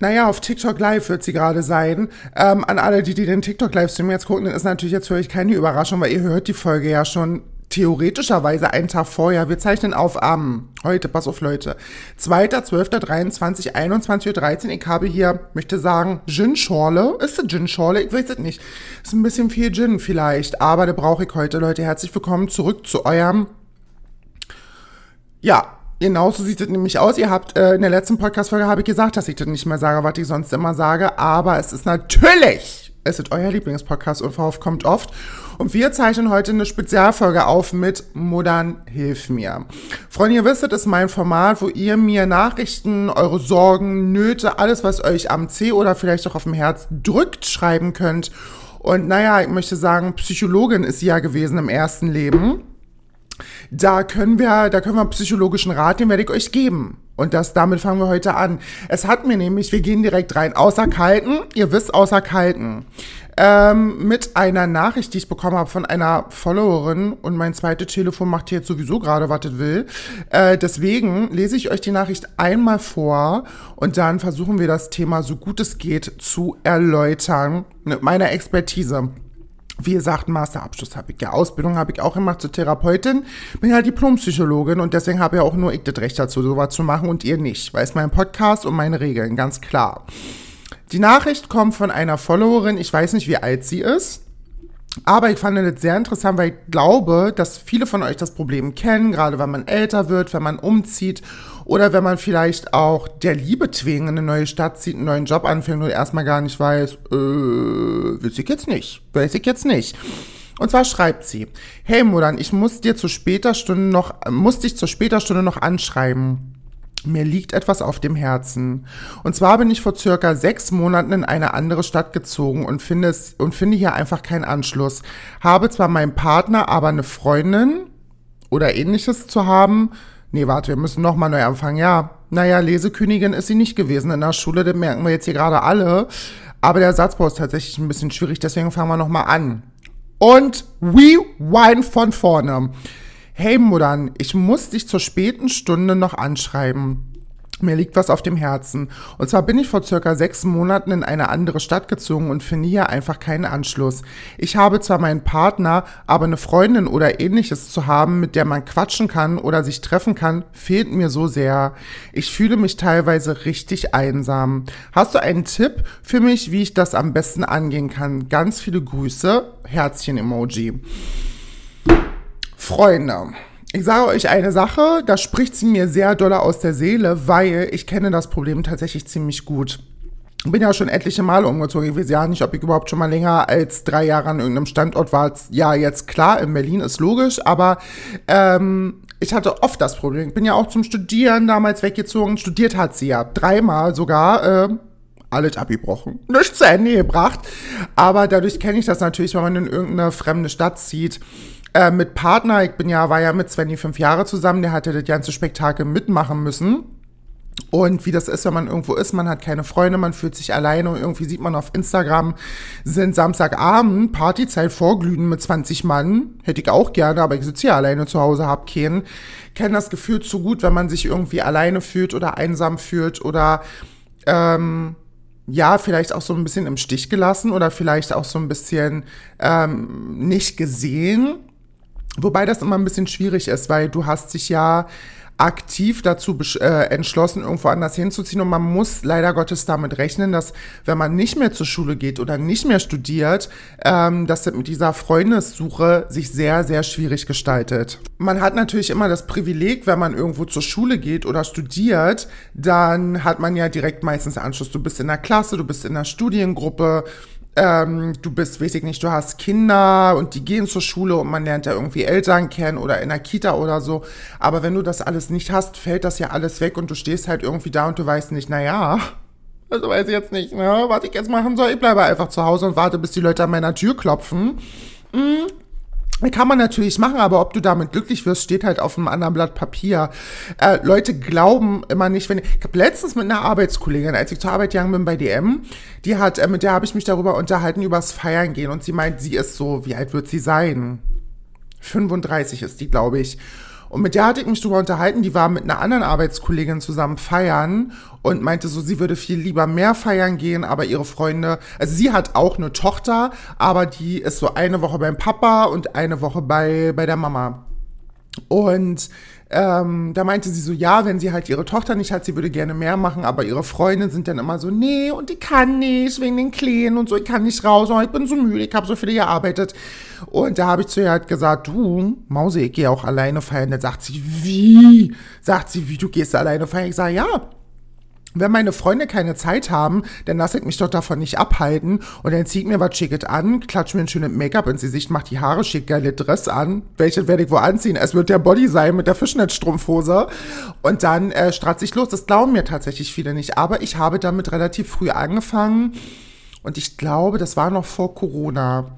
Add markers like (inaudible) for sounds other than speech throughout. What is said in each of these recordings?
Naja, auf TikTok Live wird sie gerade sein. Ähm, an alle, die, die den TikTok Livestream jetzt gucken, ist natürlich jetzt für euch keine Überraschung, weil ihr hört die Folge ja schon theoretischerweise einen Tag vorher. Wir zeichnen auf am, heute, pass auf Leute, 2.12.23, 21.13 Uhr. Ich habe hier, möchte sagen, Gin-Schorle. Ist es Gin-Schorle? Ich weiß es nicht. Ist ein bisschen viel Gin vielleicht, aber da brauche ich heute, Leute. Herzlich willkommen zurück zu eurem, ja, Genau so sieht es nämlich aus. Ihr habt äh, in der letzten Podcast-Folge habe ich gesagt, dass ich das nicht mehr sage, was ich sonst immer sage. Aber es ist natürlich, es ist euer Lieblingspodcast und Verhoff kommt oft. Und wir zeichnen heute eine Spezialfolge auf mit Modern Hilf mir. Freunde, ihr wisst, das ist mein Format, wo ihr mir Nachrichten, eure Sorgen, Nöte, alles, was euch am C oder vielleicht auch auf dem Herz drückt, schreiben könnt. Und naja, ich möchte sagen, Psychologin ist sie ja gewesen im ersten Leben. Da können wir, da können wir psychologischen Rat, den werde ich euch geben. Und das, damit fangen wir heute an. Es hat mir nämlich, wir gehen direkt rein, außer Kalten, ihr wisst, außer Kalten, ähm, mit einer Nachricht, die ich bekommen habe von einer Followerin und mein zweites Telefon macht jetzt sowieso gerade, was es will. Äh, deswegen lese ich euch die Nachricht einmal vor und dann versuchen wir das Thema so gut es geht zu erläutern mit meiner Expertise. Wie gesagt, Masterabschluss habe ich. Ja, Ausbildung habe ich auch gemacht zur Therapeutin, bin ja Diplompsychologin und deswegen habe ja auch nur ich das Recht dazu, sowas zu machen und ihr nicht, weil es mein Podcast und meine Regeln, ganz klar. Die Nachricht kommt von einer Followerin, ich weiß nicht, wie alt sie ist, aber ich fand das sehr interessant, weil ich glaube, dass viele von euch das Problem kennen, gerade wenn man älter wird, wenn man umzieht oder wenn man vielleicht auch der Liebe wegen in eine neue Stadt zieht, einen neuen Job anfängt und erstmal gar nicht weiß, äh, weiß ich jetzt nicht, weiß ich jetzt nicht. Und zwar schreibt sie, hey Modern, ich muss dir zu später Stunde noch, muss dich zur später Stunde noch anschreiben. Mir liegt etwas auf dem Herzen. Und zwar bin ich vor circa sechs Monaten in eine andere Stadt gezogen und finde es, und finde hier einfach keinen Anschluss. Habe zwar meinen Partner, aber eine Freundin oder ähnliches zu haben. Nee, warte, wir müssen nochmal neu anfangen. Ja, naja, Lesekönigin ist sie nicht gewesen in der Schule, das merken wir jetzt hier gerade alle. Aber der Satzbau ist tatsächlich ein bisschen schwierig, deswegen fangen wir nochmal an. Und we wine von vorne. Hey Muttern, ich muss dich zur späten Stunde noch anschreiben. Mir liegt was auf dem Herzen. Und zwar bin ich vor circa sechs Monaten in eine andere Stadt gezogen und finde hier einfach keinen Anschluss. Ich habe zwar meinen Partner, aber eine Freundin oder ähnliches zu haben, mit der man quatschen kann oder sich treffen kann, fehlt mir so sehr. Ich fühle mich teilweise richtig einsam. Hast du einen Tipp für mich, wie ich das am besten angehen kann? Ganz viele Grüße. Herzchen-Emoji. Freunde, ich sage euch eine Sache, da spricht sie mir sehr doll aus der Seele, weil ich kenne das Problem tatsächlich ziemlich gut. Bin ja schon etliche Male umgezogen. Ich weiß ja nicht, ob ich überhaupt schon mal länger als drei Jahre an irgendeinem Standort war. Ja, jetzt klar, in Berlin ist logisch, aber ähm, ich hatte oft das Problem. Ich bin ja auch zum Studieren damals weggezogen. Studiert hat sie ja dreimal sogar. Äh, alles abgebrochen. Nichts zu Ende gebracht. Aber dadurch kenne ich das natürlich, wenn man in irgendeine fremde Stadt zieht äh, mit Partner, ich bin ja, war ja mit Svenny fünf Jahre zusammen, der hatte das ganze Spektakel mitmachen müssen. Und wie das ist, wenn man irgendwo ist, man hat keine Freunde, man fühlt sich alleine und irgendwie sieht man auf Instagram, sind Samstagabend, Partyzeit vorglühen mit 20 Mann. Hätte ich auch gerne, aber ich sitze hier alleine zu Hause, hab keinen. Kenne das Gefühl zu gut, wenn man sich irgendwie alleine fühlt oder einsam fühlt oder ähm, ja, vielleicht auch so ein bisschen im Stich gelassen oder vielleicht auch so ein bisschen ähm, nicht gesehen. Wobei das immer ein bisschen schwierig ist, weil du hast dich ja aktiv dazu äh, entschlossen, irgendwo anders hinzuziehen. Und man muss leider Gottes damit rechnen, dass wenn man nicht mehr zur Schule geht oder nicht mehr studiert, ähm, dass das mit dieser Freundessuche sich sehr, sehr schwierig gestaltet. Man hat natürlich immer das Privileg, wenn man irgendwo zur Schule geht oder studiert, dann hat man ja direkt meistens Anschluss. Du bist in der Klasse, du bist in der Studiengruppe, ähm, du bist, weiß ich nicht, du hast Kinder und die gehen zur Schule und man lernt ja irgendwie Eltern kennen oder in der Kita oder so. Aber wenn du das alles nicht hast, fällt das ja alles weg und du stehst halt irgendwie da und du weißt nicht, naja, also weiß ich jetzt nicht, ne, was ich jetzt machen soll. Ich bleibe einfach zu Hause und warte, bis die Leute an meiner Tür klopfen. Mhm. Kann man natürlich machen, aber ob du damit glücklich wirst, steht halt auf einem anderen Blatt Papier. Äh, Leute glauben immer nicht, wenn ich, ich habe letztens mit einer Arbeitskollegin, als ich zur Arbeit gegangen bin bei DM, die hat, äh, mit der habe ich mich darüber unterhalten, übers Feiern gehen und sie meint, sie ist so, wie alt wird sie sein? 35 ist die, glaube ich. Und mit der hatte ich mich drüber unterhalten, die war mit einer anderen Arbeitskollegin zusammen feiern und meinte so, sie würde viel lieber mehr feiern gehen, aber ihre Freunde, also sie hat auch eine Tochter, aber die ist so eine Woche beim Papa und eine Woche bei, bei der Mama. Und ähm, da meinte sie so, ja, wenn sie halt ihre Tochter nicht hat, sie würde gerne mehr machen, aber ihre Freunde sind dann immer so, nee, und ich kann nicht, wegen den Kleen und so, ich kann nicht raus, oh, ich bin so müde, ich habe so viel gearbeitet. Und da habe ich zu ihr halt gesagt, du, Mause, ich gehe auch alleine feiern. Dann sagt sie, wie? Sagt sie, wie, du gehst alleine feiern? Ich sage, ja, wenn meine Freunde keine Zeit haben, dann lasse ich mich doch davon nicht abhalten und dann zieht mir was Schickes an, klatscht mir ein schönes Make-up ins Gesicht, macht die Haare schick, geile Dress an. Welches werde ich wo anziehen? Es wird der Body sein mit der Fischnetzstrumpfhose. Und dann äh, stratze ich los. Das glauben mir tatsächlich viele nicht. Aber ich habe damit relativ früh angefangen. Und ich glaube, das war noch vor Corona,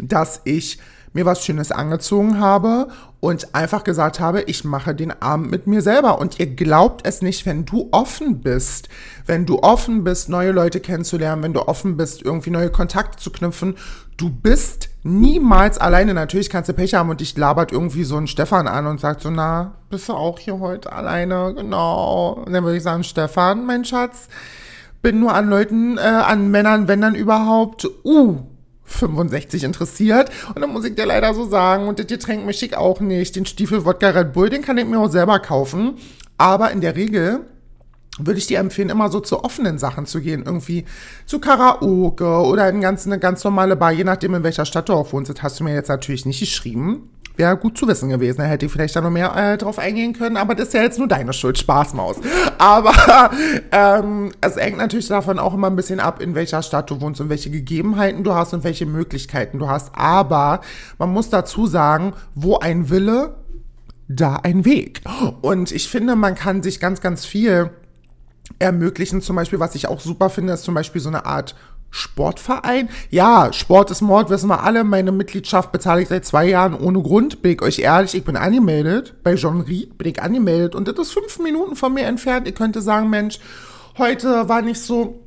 dass ich mir was Schönes angezogen habe und einfach gesagt habe, ich mache den Abend mit mir selber. Und ihr glaubt es nicht, wenn du offen bist, wenn du offen bist, neue Leute kennenzulernen, wenn du offen bist, irgendwie neue Kontakte zu knüpfen, du bist niemals alleine. Natürlich kannst du Pech haben und dich labert irgendwie so ein Stefan an und sagt so, na, bist du auch hier heute alleine? Genau. Und dann würde ich sagen, Stefan, mein Schatz, bin nur an Leuten, äh, an Männern, wenn dann überhaupt, uh, 65 interessiert. Und dann muss ich dir leider so sagen, und das Getränk möchte ich auch nicht. Den Stiefel Wodka Red Bull, den kann ich mir auch selber kaufen. Aber in der Regel würde ich dir empfehlen, immer so zu offenen Sachen zu gehen. Irgendwie zu Karaoke oder in ganz, eine ganz normale Bar, je nachdem, in welcher Stadt du auch wohnst. Das hast du mir jetzt natürlich nicht geschrieben. Wäre gut zu wissen gewesen. Da hätte ich vielleicht da noch mehr äh, drauf eingehen können, aber das ist ja jetzt nur deine Schuld, Spaßmaus. (laughs) Aber ähm, es hängt natürlich davon auch immer ein bisschen ab, in welcher Stadt du wohnst und welche Gegebenheiten du hast und welche Möglichkeiten du hast. Aber man muss dazu sagen, wo ein Wille, da ein Weg. Und ich finde, man kann sich ganz, ganz viel ermöglichen. Zum Beispiel, was ich auch super finde, ist zum Beispiel so eine Art Sportverein? Ja, Sport ist Mord, wissen wir alle. Meine Mitgliedschaft bezahle ich seit zwei Jahren ohne Grund. Bin ich euch ehrlich, ich bin angemeldet. Bei Jean Ried bin ich angemeldet und das ist fünf Minuten von mir entfernt. Ihr könnte sagen, Mensch, heute war nicht so,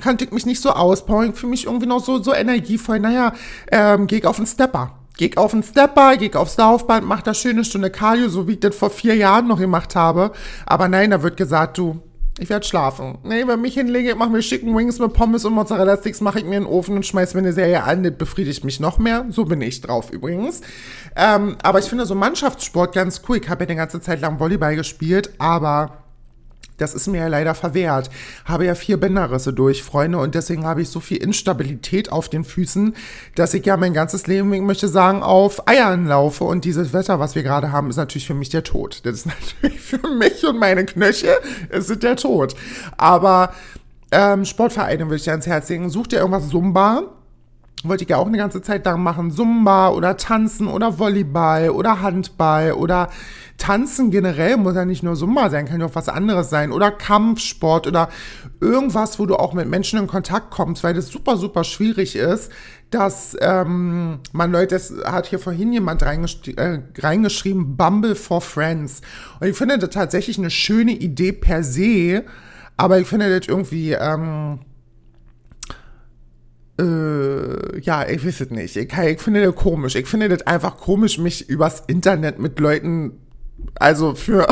kannte ich mich nicht so auspowern, für mich irgendwie noch so, so energievoll. Naja, ähm, geh ich auf den Stepper. Geh auf den Stepper, geh aufs Laufband, mach da schöne Stunde Cardio, so wie ich das vor vier Jahren noch gemacht habe. Aber nein, da wird gesagt, du, ich werde schlafen. Nee, wenn ich mich hinlege, mache mir Chicken Wings mit Pommes und Mozzarella Sticks, mache ich mir in den Ofen und schmeiß mir eine Serie an. Das befriedigt mich noch mehr. So bin ich drauf übrigens. Ähm, aber ich finde so Mannschaftssport ganz cool. Ich habe ja die ganze Zeit lang Volleyball gespielt, aber das ist mir ja leider verwehrt. Habe ja vier Bänderrisse durch, Freunde, und deswegen habe ich so viel Instabilität auf den Füßen, dass ich ja mein ganzes Leben, ich möchte sagen, auf Eiern laufe. Und dieses Wetter, was wir gerade haben, ist natürlich für mich der Tod. Das ist (laughs) natürlich für mich und meine Knöchel, ist der Tod. Aber ähm, Sportvereine würde ich dir ans Herz legen. Such dir irgendwas Zumba wollte ich ja auch eine ganze Zeit lang machen, Zumba oder Tanzen oder Volleyball oder Handball oder Tanzen generell, muss ja nicht nur Zumba sein, kann ja auch was anderes sein oder Kampfsport oder irgendwas, wo du auch mit Menschen in Kontakt kommst, weil das super, super schwierig ist, dass ähm, man Leute, das hat hier vorhin jemand reingesch äh, reingeschrieben, Bumble for Friends. Und ich finde das tatsächlich eine schöne Idee per se, aber ich finde das irgendwie... Ähm, äh, ja, ich weiß es nicht. Ich, ich finde das komisch. Ich finde das einfach komisch, mich übers Internet mit Leuten, also für,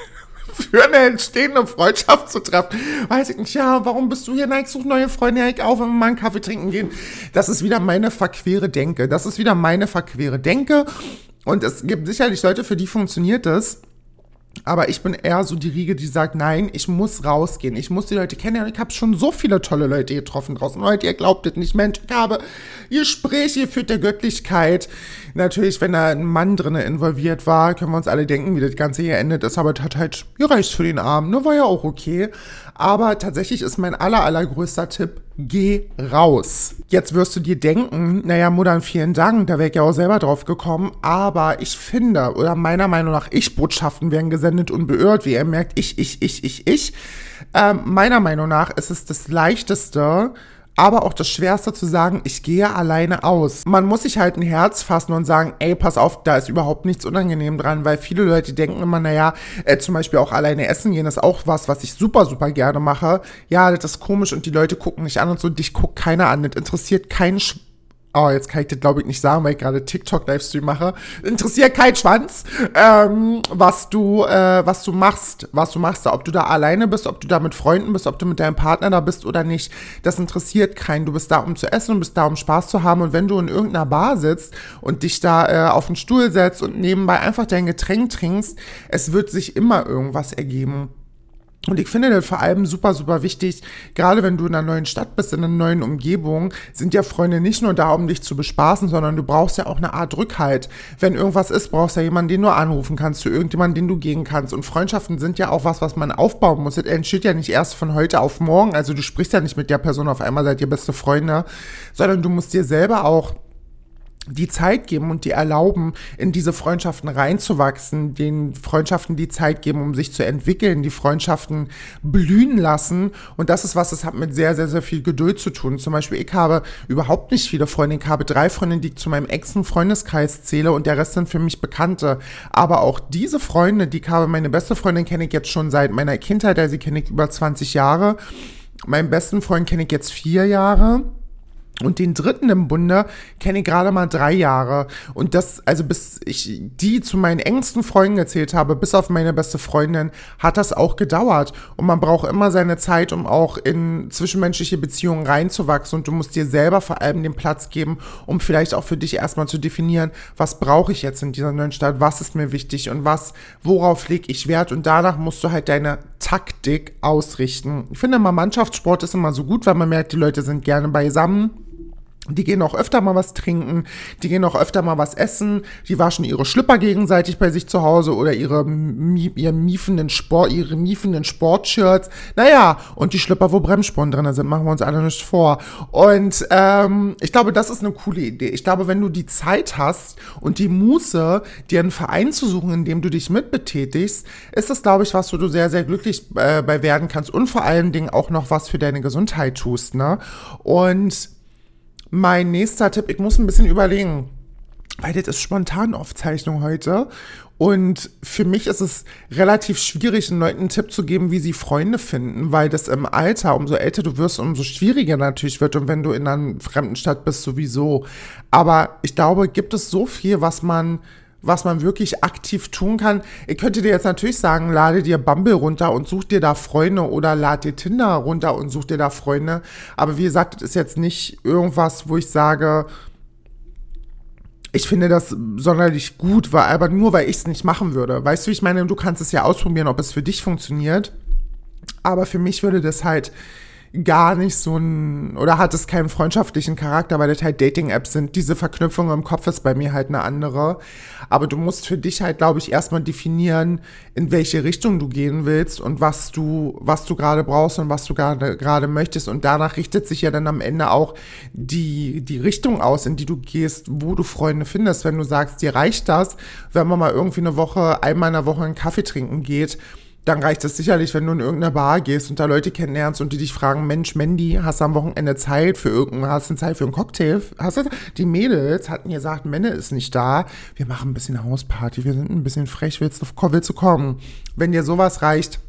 (laughs) für eine entstehende Freundschaft zu treffen. Weiß ich nicht, ja, warum bist du hier? Nein, ich suche neue Freunde, ja, ich auf, wenn wir mal einen Kaffee trinken gehen. Das ist wieder meine verquere Denke. Das ist wieder meine verquere Denke. Und es gibt sicherlich Leute, für die funktioniert das. Aber ich bin eher so die Riege, die sagt, nein, ich muss rausgehen. Ich muss die Leute kennenlernen. Ich habe schon so viele tolle Leute getroffen draußen. Leute, ihr glaubt es nicht. Mensch, ich habe Gespräche geführt der Göttlichkeit. Natürlich, wenn da ein Mann drin involviert war, können wir uns alle denken, wie das Ganze hier endet ist. Aber das hat halt gereicht für den Abend. Ne? War ja auch okay. Aber tatsächlich ist mein aller, allergrößter Tipp, geh raus. Jetzt wirst du dir denken, naja, Muttern, vielen Dank, da wäre ich ja auch selber drauf gekommen. Aber ich finde, oder meiner Meinung nach, Ich-Botschaften werden gesendet und beirrt, wie ihr merkt, ich, ich, ich, ich, ich. Ähm, meiner Meinung nach ist es das Leichteste, aber auch das Schwerste zu sagen, ich gehe alleine aus. Man muss sich halt ein Herz fassen und sagen, ey, pass auf, da ist überhaupt nichts unangenehm dran, weil viele Leute denken immer, naja, äh, zum Beispiel auch alleine essen gehen ist auch was, was ich super, super gerne mache. Ja, das ist komisch und die Leute gucken nicht an und so, dich guckt keiner an, das interessiert keinen Sch oh, jetzt kann ich das glaube ich nicht sagen, weil ich gerade TikTok-Livestream mache, interessiert kein Schwanz, ähm, was du, äh, was du machst, was du machst, ob du da alleine bist, ob du da mit Freunden bist, ob du mit deinem Partner da bist oder nicht, das interessiert keinen. Du bist da, um zu essen und bist da, um Spaß zu haben und wenn du in irgendeiner Bar sitzt und dich da äh, auf den Stuhl setzt und nebenbei einfach dein Getränk trinkst, es wird sich immer irgendwas ergeben. Und ich finde das vor allem super, super wichtig, gerade wenn du in einer neuen Stadt bist, in einer neuen Umgebung, sind ja Freunde nicht nur da, um dich zu bespaßen, sondern du brauchst ja auch eine Art Rückhalt. Wenn irgendwas ist, brauchst du ja jemanden, den du anrufen kannst, zu irgendjemanden, den du gehen kannst. Und Freundschaften sind ja auch was, was man aufbauen muss. Das entsteht ja nicht erst von heute auf morgen. Also du sprichst ja nicht mit der Person auf einmal, seid ihr beste Freunde, sondern du musst dir selber auch die Zeit geben und die erlauben, in diese Freundschaften reinzuwachsen, den Freundschaften die Zeit geben, um sich zu entwickeln, die Freundschaften blühen lassen. Und das ist was, das hat mit sehr, sehr, sehr viel Geduld zu tun. Zum Beispiel, ich habe überhaupt nicht viele Freunde. Ich habe drei Freundinnen, die ich zu meinem engsten Freundeskreis zähle und der Rest sind für mich Bekannte. Aber auch diese Freunde, die ich habe, meine beste Freundin kenne ich jetzt schon seit meiner Kindheit, also sie kenne ich über 20 Jahre. Meinen besten Freund kenne ich jetzt vier Jahre. Und den dritten im Bunde kenne ich gerade mal drei Jahre. Und das, also bis ich die zu meinen engsten Freunden erzählt habe, bis auf meine beste Freundin, hat das auch gedauert. Und man braucht immer seine Zeit, um auch in zwischenmenschliche Beziehungen reinzuwachsen. Und du musst dir selber vor allem den Platz geben, um vielleicht auch für dich erstmal zu definieren, was brauche ich jetzt in dieser neuen Stadt, was ist mir wichtig und was, worauf lege ich Wert. Und danach musst du halt deine Taktik ausrichten. Ich finde immer, Mannschaftssport ist immer so gut, weil man merkt, die Leute sind gerne beisammen. Die gehen auch öfter mal was trinken, die gehen auch öfter mal was essen, die waschen ihre Schlüpper gegenseitig bei sich zu Hause oder ihre, ihre miefenden Sport, ihre miefenden Sportshirts. Naja, und die Schlüpper, wo Bremsspuren drin sind, machen wir uns alle nicht vor. Und ähm, ich glaube, das ist eine coole Idee. Ich glaube, wenn du die Zeit hast und die Muße, dir einen Verein zu suchen, in dem du dich mitbetätigst, ist das, glaube ich, was, wo du sehr, sehr glücklich äh, bei werden kannst und vor allen Dingen auch noch was für deine Gesundheit tust. Ne? Und mein nächster Tipp, ich muss ein bisschen überlegen, weil das ist Spontanaufzeichnung heute. Und für mich ist es relativ schwierig, den Leuten einen Tipp zu geben, wie sie Freunde finden, weil das im Alter, umso älter du wirst, umso schwieriger natürlich wird und wenn du in einer fremden Stadt bist, sowieso. Aber ich glaube, gibt es so viel, was man was man wirklich aktiv tun kann. Ich könnte dir jetzt natürlich sagen, lade dir Bumble runter und such dir da Freunde oder lade dir Tinder runter und such dir da Freunde. Aber wie gesagt, das ist jetzt nicht irgendwas, wo ich sage, ich finde das sonderlich gut, weil, aber nur weil ich es nicht machen würde. Weißt du, ich meine, du kannst es ja ausprobieren, ob es für dich funktioniert. Aber für mich würde das halt gar nicht so ein, oder hat es keinen freundschaftlichen Charakter, weil das halt Dating-Apps sind. Diese Verknüpfung im Kopf ist bei mir halt eine andere. Aber du musst für dich halt, glaube ich, erstmal definieren, in welche Richtung du gehen willst und was du, was du gerade brauchst und was du gerade, gerade möchtest. Und danach richtet sich ja dann am Ende auch die, die Richtung aus, in die du gehst, wo du Freunde findest. Wenn du sagst, dir reicht das, wenn man mal irgendwie eine Woche, einmal in der Woche einen Kaffee trinken geht, dann reicht es sicherlich, wenn du in irgendeine Bar gehst und da Leute kennenlernst und die dich fragen, Mensch, Mandy, hast du am Wochenende Zeit für irgendeinen, hast du Zeit für einen Cocktail? Hast du, die Mädels hatten gesagt, Männer ist nicht da, wir machen ein bisschen Hausparty, wir sind ein bisschen frech, willst du, willst du kommen? Wenn dir sowas reicht,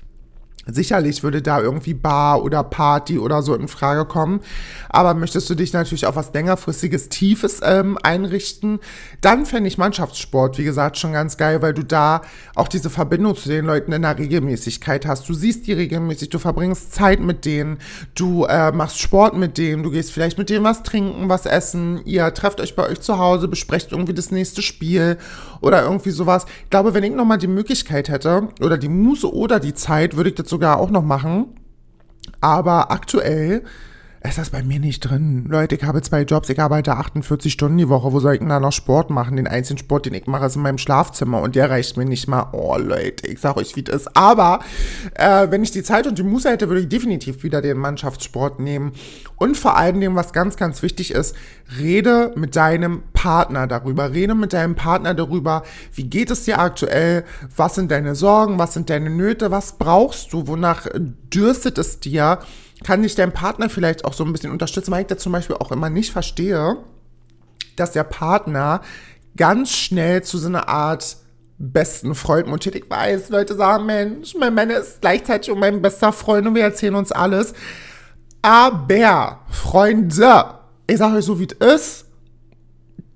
Sicherlich würde da irgendwie Bar oder Party oder so in Frage kommen. Aber möchtest du dich natürlich auf was längerfristiges, tiefes ähm, einrichten, dann fände ich Mannschaftssport, wie gesagt, schon ganz geil, weil du da auch diese Verbindung zu den Leuten in der Regelmäßigkeit hast. Du siehst die regelmäßig, du verbringst Zeit mit denen, du äh, machst Sport mit denen, du gehst vielleicht mit denen was trinken, was essen, ihr trefft euch bei euch zu Hause, besprecht irgendwie das nächste Spiel oder irgendwie sowas. Ich glaube, wenn ich nochmal die Möglichkeit hätte oder die Muße oder die Zeit, würde ich das sogar auch noch machen. Aber aktuell ist das bei mir nicht drin. Leute, ich habe zwei Jobs, ich arbeite 48 Stunden die Woche. Wo soll ich denn da noch Sport machen? Den einzigen Sport, den ich mache, ist in meinem Schlafzimmer und der reicht mir nicht mal. Oh, Leute, ich sag euch, wie das ist. Aber äh, wenn ich die Zeit und die Muße hätte, würde ich definitiv wieder den Mannschaftssport nehmen. Und vor allen Dingen, was ganz, ganz wichtig ist, rede mit deinem Partner darüber. Rede mit deinem Partner darüber, wie geht es dir aktuell? Was sind deine Sorgen? Was sind deine Nöte? Was brauchst du? Wonach dürstet es dir? Kann dich dein Partner vielleicht auch so ein bisschen unterstützen, weil ich da zum Beispiel auch immer nicht verstehe, dass der Partner ganz schnell zu so einer Art besten Freund mutiert. Ich weiß, Leute sagen, Mensch, mein Mann ist gleichzeitig mein bester Freund und wir erzählen uns alles. Aber, Freunde, ich sage euch so, wie es ist,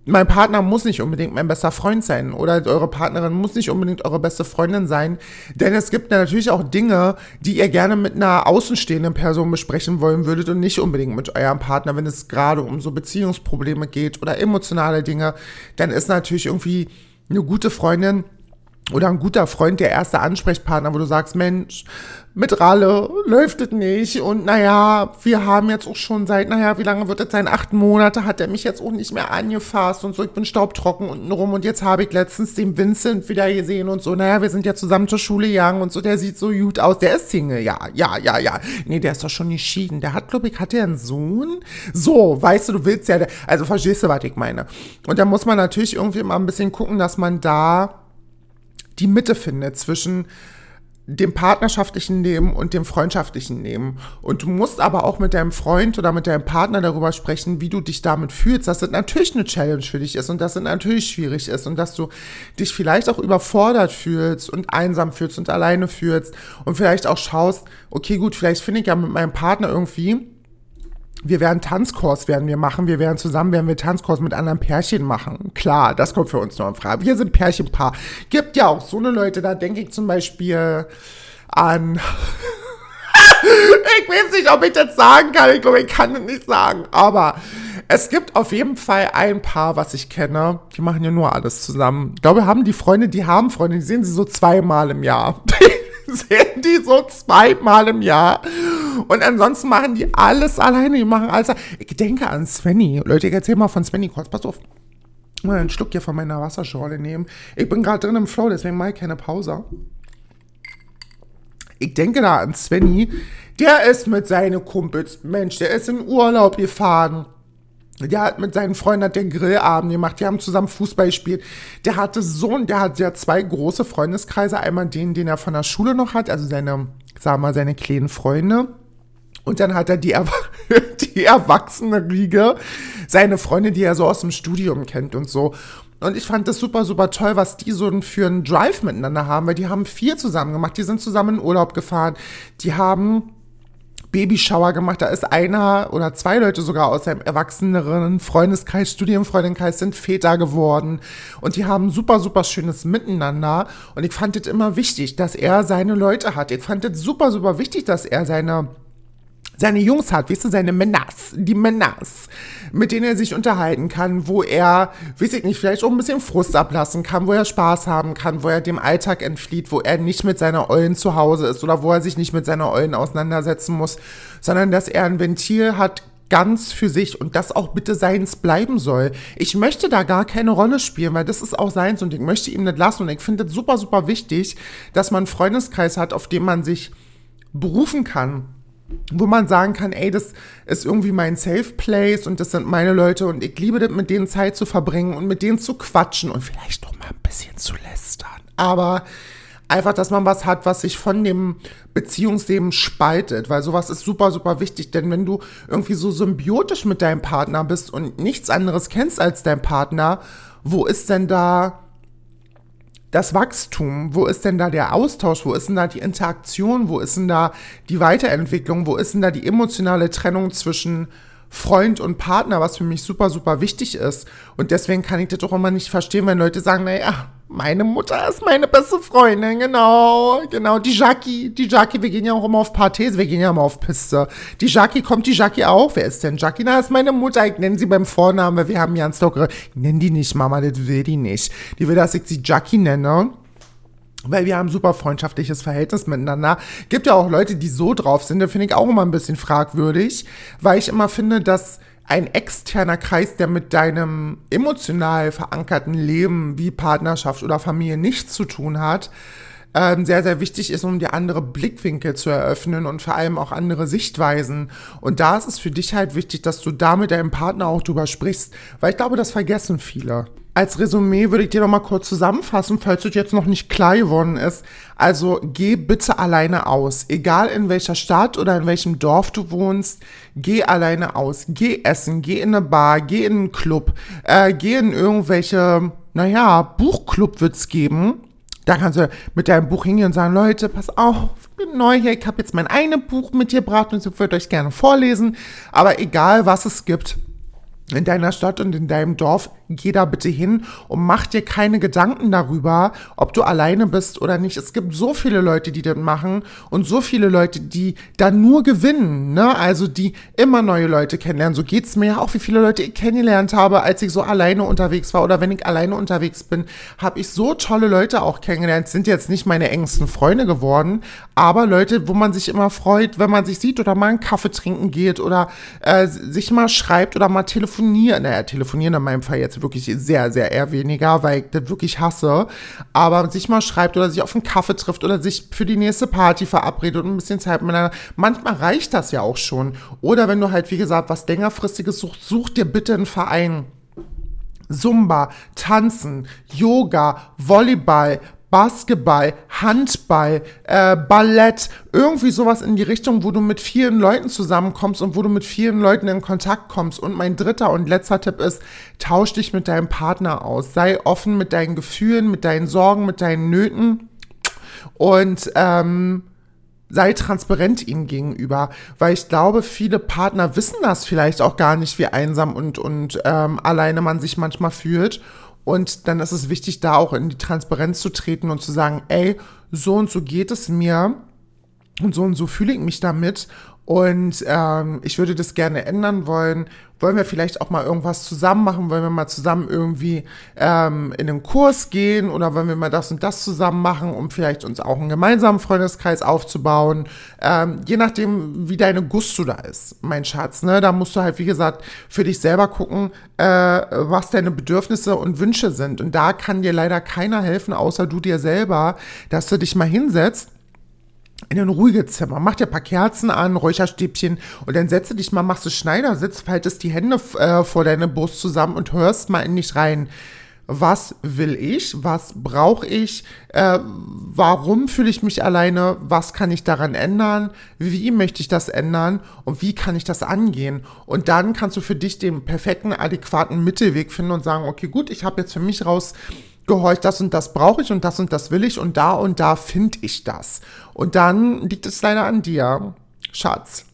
mein Partner muss nicht unbedingt mein bester Freund sein oder eure Partnerin muss nicht unbedingt eure beste Freundin sein, denn es gibt natürlich auch Dinge, die ihr gerne mit einer außenstehenden Person besprechen wollen würdet und nicht unbedingt mit eurem Partner, wenn es gerade um so Beziehungsprobleme geht oder emotionale Dinge, dann ist natürlich irgendwie eine gute Freundin oder ein guter Freund der erste Ansprechpartner, wo du sagst, Mensch, mit Ralle läuft es nicht und naja, wir haben jetzt auch schon seit, naja, wie lange wird es sein? Acht Monate hat er mich jetzt auch nicht mehr angefasst und so, ich bin staubtrocken unten rum und jetzt habe ich letztens den Vincent wieder gesehen und so, naja, wir sind ja zusammen zur Schule gegangen und so, der sieht so gut aus, der ist Single, ja, ja, ja, ja. Nee, der ist doch schon geschieden, der hat, glaube ich, hat der einen Sohn? So, weißt du, du willst ja, also verstehst du, was ich meine? Und da muss man natürlich irgendwie mal ein bisschen gucken, dass man da die Mitte findet zwischen dem partnerschaftlichen Leben und dem freundschaftlichen Leben. Und du musst aber auch mit deinem Freund oder mit deinem Partner darüber sprechen, wie du dich damit fühlst, dass das natürlich eine Challenge für dich ist und dass es natürlich schwierig ist und dass du dich vielleicht auch überfordert fühlst und einsam fühlst und alleine fühlst und vielleicht auch schaust, okay, gut, vielleicht finde ich ja mit meinem Partner irgendwie wir werden Tanzkurs werden wir machen, wir werden zusammen werden wir Tanzkurs mit anderen Pärchen machen. Klar, das kommt für uns nur in Frage. Wir sind Pärchenpaar. Gibt ja auch so eine Leute, da denke ich zum Beispiel an. (laughs) ich weiß nicht, ob ich das sagen kann. Ich glaube, ich kann es nicht sagen. Aber es gibt auf jeden Fall ein Paar, was ich kenne. Die machen ja nur alles zusammen. Ich glaube, haben die Freunde, die haben Freunde, die sehen sie so zweimal im Jahr. (laughs) (laughs) sehen die so zweimal im Jahr. Und ansonsten machen die alles alleine. Die machen alles. Ich denke an Svenny. Leute, ich erzähl mal von Svenny kurz. Pass auf. Mal einen Schluck hier von meiner Wasserschorle nehmen. Ich bin gerade drin im Flow, deswegen mache ich keine Pause. Ich denke da an Svenny. Der ist mit seinen Kumpels, Mensch, der ist in Urlaub gefahren. Der hat mit seinen Freunden hat den Grillabend gemacht, die haben zusammen Fußball gespielt. Der hatte so, der hat ja zwei große Freundeskreise. Einmal den, den er von der Schule noch hat, also seine, sag mal, seine kleinen Freunde. Und dann hat er die, er (laughs) die erwachsene Riege, seine Freunde, die er so aus dem Studium kennt und so. Und ich fand das super, super toll, was die so für einen Drive miteinander haben, weil die haben viel zusammen gemacht. Die sind zusammen in Urlaub gefahren. Die haben Babyshower gemacht. Da ist einer oder zwei Leute sogar aus seinem erwachseneren Freundeskreis, Studienfreundeskreis sind Väter geworden. Und die haben super, super schönes Miteinander. Und ich fand es immer wichtig, dass er seine Leute hat. Ich fand es super, super wichtig, dass er seine seine Jungs hat, weißt du, seine Männers, die Männers, mit denen er sich unterhalten kann, wo er, weiß ich nicht, vielleicht auch ein bisschen Frust ablassen kann, wo er Spaß haben kann, wo er dem Alltag entflieht, wo er nicht mit seiner Eulen zu Hause ist oder wo er sich nicht mit seiner Eulen auseinandersetzen muss, sondern dass er ein Ventil hat, ganz für sich und das auch bitte seins bleiben soll. Ich möchte da gar keine Rolle spielen, weil das ist auch seins und ich möchte ihm nicht lassen und ich finde es super, super wichtig, dass man einen Freundeskreis hat, auf dem man sich berufen kann wo man sagen kann, ey, das ist irgendwie mein Safe Place und das sind meine Leute und ich liebe das, mit denen Zeit zu verbringen und mit denen zu quatschen und vielleicht auch mal ein bisschen zu lästern. Aber einfach, dass man was hat, was sich von dem Beziehungsleben spaltet, weil sowas ist super, super wichtig, denn wenn du irgendwie so symbiotisch mit deinem Partner bist und nichts anderes kennst als dein Partner, wo ist denn da das Wachstum? Wo ist denn da der Austausch? Wo ist denn da die Interaktion? Wo ist denn da die Weiterentwicklung? Wo ist denn da die emotionale Trennung zwischen Freund und Partner, was für mich super, super wichtig ist. Und deswegen kann ich das doch immer nicht verstehen, wenn Leute sagen, naja, meine Mutter ist meine beste Freundin, genau, genau, die Jackie, die Jackie, wir gehen ja auch immer auf Partys, wir gehen ja immer auf Piste. Die Jackie, kommt die Jackie auch? Wer ist denn Jackie? Na, ist meine Mutter, ich nenne sie beim Vornamen, weil wir haben ja einen Stalker. Ich nenne die nicht, Mama, das will die nicht. Die will, dass ich sie Jackie nenne weil wir haben super freundschaftliches Verhältnis miteinander. Gibt ja auch Leute, die so drauf sind, da finde ich auch immer ein bisschen fragwürdig, weil ich immer finde, dass ein externer Kreis, der mit deinem emotional verankerten Leben wie Partnerschaft oder Familie nichts zu tun hat, ähm, sehr, sehr wichtig ist, um dir andere Blickwinkel zu eröffnen und vor allem auch andere Sichtweisen. Und da ist es für dich halt wichtig, dass du da mit deinem Partner auch drüber sprichst, weil ich glaube, das vergessen viele als Resümee würde ich dir noch mal kurz zusammenfassen, falls es jetzt noch nicht klar geworden ist. Also geh bitte alleine aus. Egal in welcher Stadt oder in welchem Dorf du wohnst, geh alleine aus. Geh essen, geh in eine Bar, geh in einen Club, äh, geh in irgendwelche, naja, Buchclub wird's geben. Da kannst du mit deinem Buch hingehen und sagen, Leute, pass auf, ich bin neu hier, ich habe jetzt mein eigenes Buch mitgebracht und ich würde euch gerne vorlesen. Aber egal, was es gibt, in deiner Stadt und in deinem Dorf, geh da bitte hin und mach dir keine Gedanken darüber, ob du alleine bist oder nicht. Es gibt so viele Leute, die das machen und so viele Leute, die da nur gewinnen, ne? Also die immer neue Leute kennenlernen. So geht's mir ja auch, wie viele Leute ich kennengelernt habe, als ich so alleine unterwegs war oder wenn ich alleine unterwegs bin, habe ich so tolle Leute auch kennengelernt. Sind jetzt nicht meine engsten Freunde geworden, aber Leute, wo man sich immer freut, wenn man sich sieht oder mal einen Kaffee trinken geht oder äh, sich mal schreibt oder mal telefoniert. Naja, telefonieren in meinem Fall jetzt wirklich sehr, sehr eher weniger, weil ich das wirklich hasse. Aber sich mal schreibt oder sich auf einen Kaffee trifft oder sich für die nächste Party verabredet und ein bisschen Zeit miteinander. Manchmal reicht das ja auch schon. Oder wenn du halt, wie gesagt, was längerfristiges suchst, such dir bitte einen Verein. Zumba, Tanzen, Yoga, Volleyball, Basketball, Handball, äh, Ballett, irgendwie sowas in die Richtung, wo du mit vielen Leuten zusammenkommst und wo du mit vielen Leuten in Kontakt kommst. Und mein dritter und letzter Tipp ist, tausch dich mit deinem Partner aus. Sei offen mit deinen Gefühlen, mit deinen Sorgen, mit deinen Nöten und ähm, sei transparent ihm gegenüber, weil ich glaube, viele Partner wissen das vielleicht auch gar nicht, wie einsam und, und ähm, alleine man sich manchmal fühlt. Und dann ist es wichtig, da auch in die Transparenz zu treten und zu sagen, ey, so und so geht es mir und so und so fühle ich mich damit und ähm, ich würde das gerne ändern wollen. Wollen wir vielleicht auch mal irgendwas zusammen machen? Wollen wir mal zusammen irgendwie ähm, in einen Kurs gehen? Oder wollen wir mal das und das zusammen machen, um vielleicht uns auch einen gemeinsamen Freundeskreis aufzubauen? Ähm, je nachdem, wie deine Gusto da ist, mein Schatz. Ne? Da musst du halt, wie gesagt, für dich selber gucken, äh, was deine Bedürfnisse und Wünsche sind. Und da kann dir leider keiner helfen, außer du dir selber, dass du dich mal hinsetzt in ein ruhiges Zimmer. Mach dir ein paar Kerzen an, Räucherstäbchen und dann setze dich mal, machst du Schneidersitz, faltest die Hände äh, vor deine Brust zusammen und hörst mal in dich rein. Was will ich? Was brauche ich? Äh, warum fühle ich mich alleine? Was kann ich daran ändern? Wie möchte ich das ändern? Und wie kann ich das angehen? Und dann kannst du für dich den perfekten, adäquaten Mittelweg finden und sagen, okay, gut, ich habe jetzt für mich raus das und das brauche ich und das und das will ich und da und da finde ich das. Und dann liegt es leider an dir, Schatz.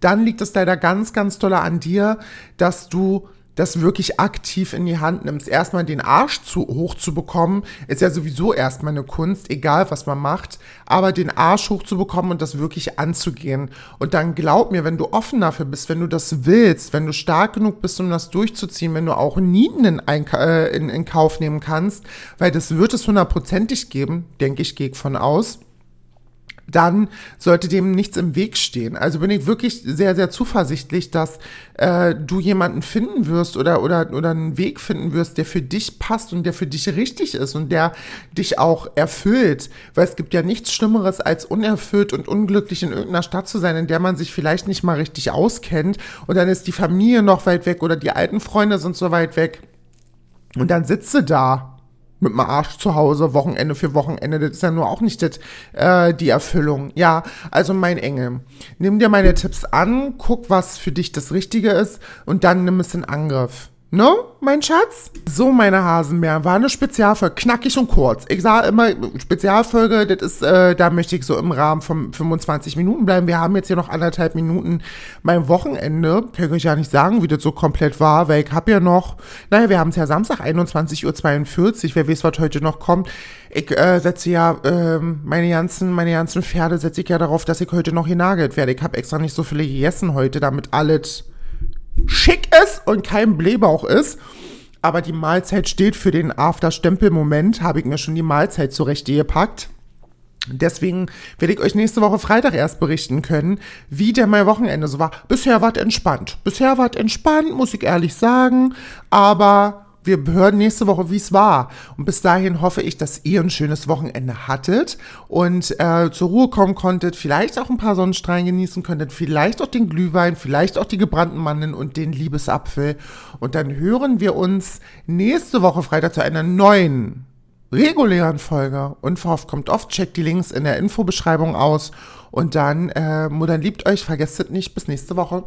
Dann liegt es leider ganz, ganz doll an dir, dass du das wirklich aktiv in die Hand nimmst. Erstmal den Arsch zu, hoch zu bekommen, ist ja sowieso erstmal eine Kunst, egal was man macht, aber den Arsch hoch zu bekommen und das wirklich anzugehen. Und dann glaub mir, wenn du offen dafür bist, wenn du das willst, wenn du stark genug bist, um das durchzuziehen, wenn du auch Nieten in, äh, in, in Kauf nehmen kannst, weil das wird es hundertprozentig geben, denke ich, gehe ich von aus dann sollte dem nichts im Weg stehen. Also bin ich wirklich sehr, sehr zuversichtlich, dass äh, du jemanden finden wirst oder, oder, oder einen Weg finden wirst, der für dich passt und der für dich richtig ist und der dich auch erfüllt. Weil es gibt ja nichts Schlimmeres, als unerfüllt und unglücklich in irgendeiner Stadt zu sein, in der man sich vielleicht nicht mal richtig auskennt und dann ist die Familie noch weit weg oder die alten Freunde sind so weit weg. Und dann sitze da mit dem Arsch zu Hause, Wochenende für Wochenende, das ist ja nur auch nicht das, äh, die Erfüllung. Ja, also mein Engel, nimm dir meine Tipps an, guck, was für dich das Richtige ist und dann nimm es in Angriff. Ne, mein Schatz? So, meine Hasenbären, war eine Spezialfolge, knackig und kurz. Ich sage immer, Spezialfolge, das ist, äh, da möchte ich so im Rahmen von 25 Minuten bleiben. Wir haben jetzt hier noch anderthalb Minuten mein Wochenende. Kann ich euch ja nicht sagen, wie das so komplett war, weil ich habe ja noch, naja, wir haben es ja Samstag, 21.42 Uhr, wer weiß, was heute noch kommt. Ich äh, setze ja äh, meine ganzen, meine ganzen Pferde setze ich ja darauf, dass ich heute noch genagelt werde. Ich habe extra nicht so viele gegessen heute, damit alles schick ist und kein Blähbauch ist. Aber die Mahlzeit steht für den After-Stempel-Moment. Habe ich mir schon die Mahlzeit zurechtgepackt. Deswegen werde ich euch nächste Woche Freitag erst berichten können, wie der mein Wochenende so war. Bisher war es entspannt. Bisher war es entspannt, muss ich ehrlich sagen. Aber wir hören nächste Woche, wie es war. Und bis dahin hoffe ich, dass ihr ein schönes Wochenende hattet und äh, zur Ruhe kommen konntet, vielleicht auch ein paar Sonnenstrahlen genießen könntet, vielleicht auch den Glühwein, vielleicht auch die gebrannten Mandeln und den Liebesapfel. Und dann hören wir uns nächste Woche Freitag zu einer neuen regulären Folge. Unverhofft kommt oft, checkt die Links in der Infobeschreibung aus. Und dann, äh, Mutter liebt euch, vergesst es nicht. Bis nächste Woche.